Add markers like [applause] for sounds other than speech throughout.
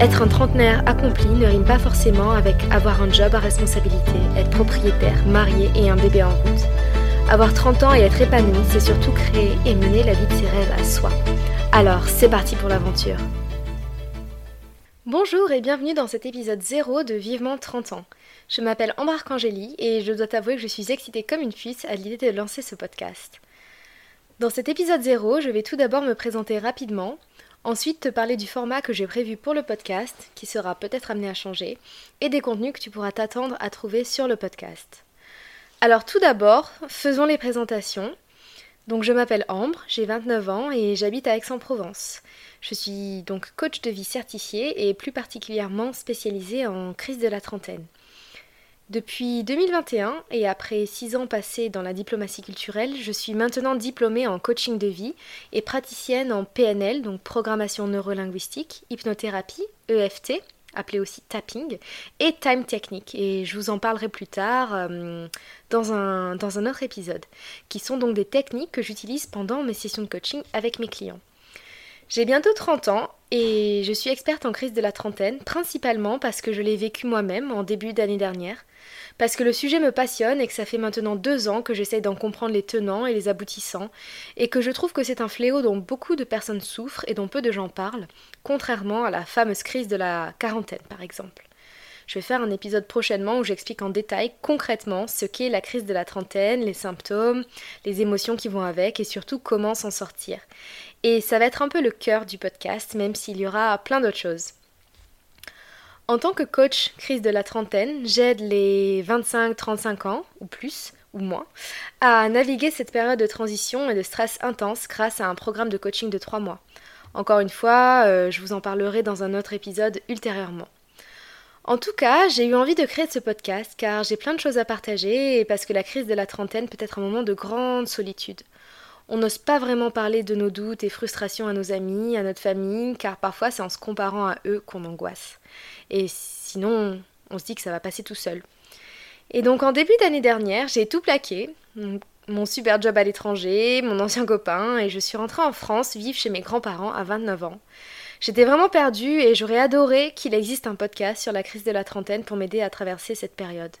Être un trentenaire accompli ne rime pas forcément avec avoir un job à responsabilité, être propriétaire, marié et un bébé en route. Avoir 30 ans et être épanoui, c'est surtout créer et mener la vie de ses rêves à soi. Alors, c'est parti pour l'aventure. Bonjour et bienvenue dans cet épisode 0 de Vivement 30 ans. Je m'appelle Ambre Arcangeli et je dois t'avouer que je suis excitée comme une puce à l'idée de lancer ce podcast. Dans cet épisode 0, je vais tout d'abord me présenter rapidement, Ensuite, te parler du format que j'ai prévu pour le podcast, qui sera peut-être amené à changer, et des contenus que tu pourras t'attendre à trouver sur le podcast. Alors tout d'abord, faisons les présentations. Donc je m'appelle Ambre, j'ai 29 ans et j'habite à Aix-en-Provence. Je suis donc coach de vie certifié et plus particulièrement spécialisée en crise de la trentaine. Depuis 2021 et après 6 ans passés dans la diplomatie culturelle, je suis maintenant diplômée en coaching de vie et praticienne en PNL, donc programmation neurolinguistique, hypnothérapie, EFT, appelé aussi tapping, et time technique. Et je vous en parlerai plus tard euh, dans, un, dans un autre épisode, qui sont donc des techniques que j'utilise pendant mes sessions de coaching avec mes clients. J'ai bientôt 30 ans et je suis experte en crise de la trentaine, principalement parce que je l'ai vécu moi-même en début d'année dernière parce que le sujet me passionne et que ça fait maintenant deux ans que j'essaye d'en comprendre les tenants et les aboutissants, et que je trouve que c'est un fléau dont beaucoup de personnes souffrent et dont peu de gens parlent, contrairement à la fameuse crise de la quarantaine par exemple. Je vais faire un épisode prochainement où j'explique en détail concrètement ce qu'est la crise de la trentaine, les symptômes, les émotions qui vont avec et surtout comment s'en sortir. Et ça va être un peu le cœur du podcast, même s'il y aura plein d'autres choses. En tant que coach crise de la trentaine, j'aide les 25-35 ans, ou plus, ou moins, à naviguer cette période de transition et de stress intense grâce à un programme de coaching de 3 mois. Encore une fois, euh, je vous en parlerai dans un autre épisode ultérieurement. En tout cas, j'ai eu envie de créer ce podcast car j'ai plein de choses à partager et parce que la crise de la trentaine peut être un moment de grande solitude. On n'ose pas vraiment parler de nos doutes et frustrations à nos amis, à notre famille, car parfois c'est en se comparant à eux qu'on angoisse. Et sinon, on se dit que ça va passer tout seul. Et donc en début d'année dernière, j'ai tout plaqué, mon super job à l'étranger, mon ancien copain, et je suis rentrée en France vivre chez mes grands-parents à 29 ans. J'étais vraiment perdue et j'aurais adoré qu'il existe un podcast sur la crise de la trentaine pour m'aider à traverser cette période.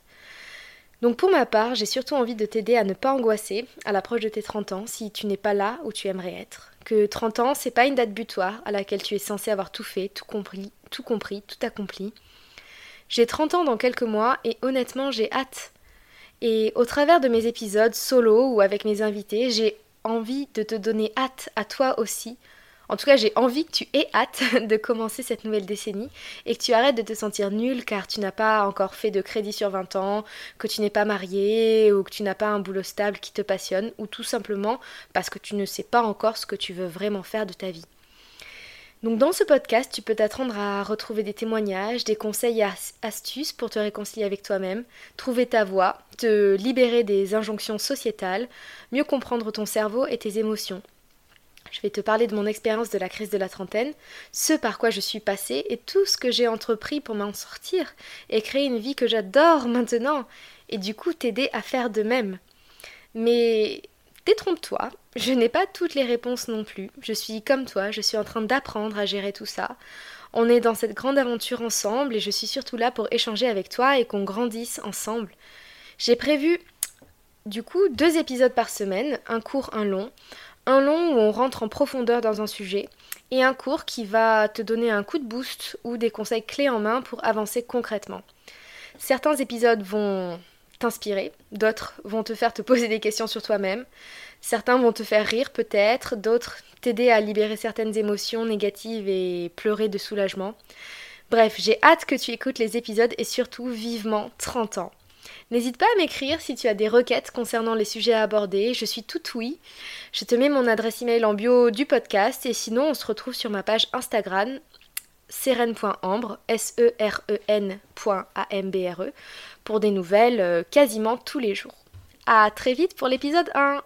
Donc pour ma part, j'ai surtout envie de t'aider à ne pas angoisser à l'approche de tes 30 ans si tu n'es pas là où tu aimerais être. Que 30 ans, c'est pas une date butoir à laquelle tu es censé avoir tout fait, tout compris, tout compris, tout accompli. J'ai 30 ans dans quelques mois et honnêtement, j'ai hâte. Et au travers de mes épisodes solo ou avec mes invités, j'ai envie de te donner hâte à toi aussi en tout cas, j'ai envie que tu aies hâte [laughs] de commencer cette nouvelle décennie et que tu arrêtes de te sentir nul car tu n'as pas encore fait de crédit sur 20 ans, que tu n'es pas marié ou que tu n'as pas un boulot stable qui te passionne ou tout simplement parce que tu ne sais pas encore ce que tu veux vraiment faire de ta vie. Donc dans ce podcast, tu peux t'attendre à retrouver des témoignages, des conseils et astuces pour te réconcilier avec toi-même, trouver ta voie, te libérer des injonctions sociétales, mieux comprendre ton cerveau et tes émotions je vais te parler de mon expérience de la crise de la trentaine, ce par quoi je suis passée et tout ce que j'ai entrepris pour m'en sortir et créer une vie que j'adore maintenant et du coup t'aider à faire de même. Mais détrompe-toi, je n'ai pas toutes les réponses non plus. Je suis comme toi, je suis en train d'apprendre à gérer tout ça. On est dans cette grande aventure ensemble et je suis surtout là pour échanger avec toi et qu'on grandisse ensemble. J'ai prévu du coup deux épisodes par semaine, un court, un long un long où on rentre en profondeur dans un sujet, et un court qui va te donner un coup de boost ou des conseils clés en main pour avancer concrètement. Certains épisodes vont t'inspirer, d'autres vont te faire te poser des questions sur toi-même, certains vont te faire rire peut-être, d'autres t'aider à libérer certaines émotions négatives et pleurer de soulagement. Bref, j'ai hâte que tu écoutes les épisodes et surtout vivement 30 ans. N'hésite pas à m'écrire si tu as des requêtes concernant les sujets à aborder, je suis toute oui. Je te mets mon adresse email en bio du podcast et sinon on se retrouve sur ma page Instagram seren.ambre, S-E-R-E-N.A-M-B-R-E, pour des nouvelles euh, quasiment tous les jours. À très vite pour l'épisode 1